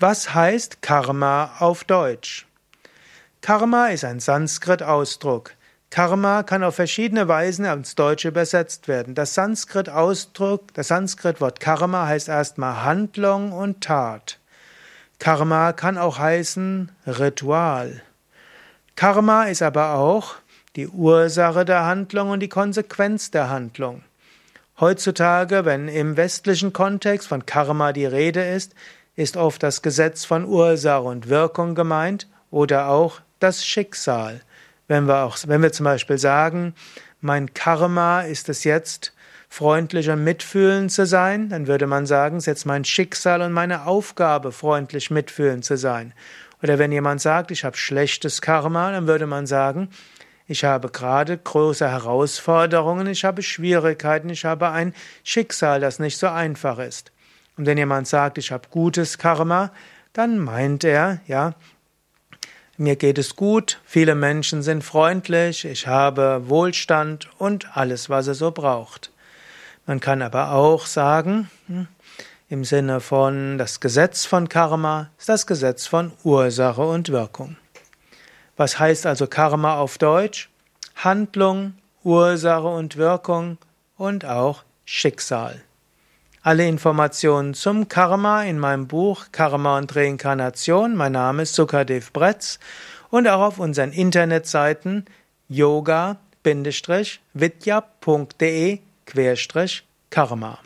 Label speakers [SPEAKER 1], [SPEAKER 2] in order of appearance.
[SPEAKER 1] Was heißt Karma auf Deutsch? Karma ist ein Sanskrit-Ausdruck. Karma kann auf verschiedene Weisen ins Deutsche übersetzt werden. Das Sanskrit-Ausdruck, das Sanskrit-Wort Karma heißt erstmal Handlung und Tat. Karma kann auch heißen Ritual. Karma ist aber auch die Ursache der Handlung und die Konsequenz der Handlung. Heutzutage, wenn im westlichen Kontext von Karma die Rede ist, ist oft das Gesetz von Ursache und Wirkung gemeint oder auch das Schicksal. Wenn wir, auch, wenn wir zum Beispiel sagen, mein Karma ist es jetzt, freundlich und mitfühlend zu sein, dann würde man sagen, es ist jetzt mein Schicksal und meine Aufgabe, freundlich mitfühlend zu sein. Oder wenn jemand sagt, ich habe schlechtes Karma, dann würde man sagen, ich habe gerade große Herausforderungen, ich habe Schwierigkeiten, ich habe ein Schicksal, das nicht so einfach ist. Und wenn jemand sagt, ich habe gutes Karma, dann meint er, ja, mir geht es gut, viele Menschen sind freundlich, ich habe Wohlstand und alles, was er so braucht. Man kann aber auch sagen, hm, im Sinne von das Gesetz von Karma ist das Gesetz von Ursache und Wirkung. Was heißt also Karma auf Deutsch? Handlung, Ursache und Wirkung und auch Schicksal. Alle Informationen zum Karma in meinem Buch Karma und Reinkarnation. Mein Name ist Sukadev Bretz und auch auf unseren Internetseiten yoga-vidya.de-karma.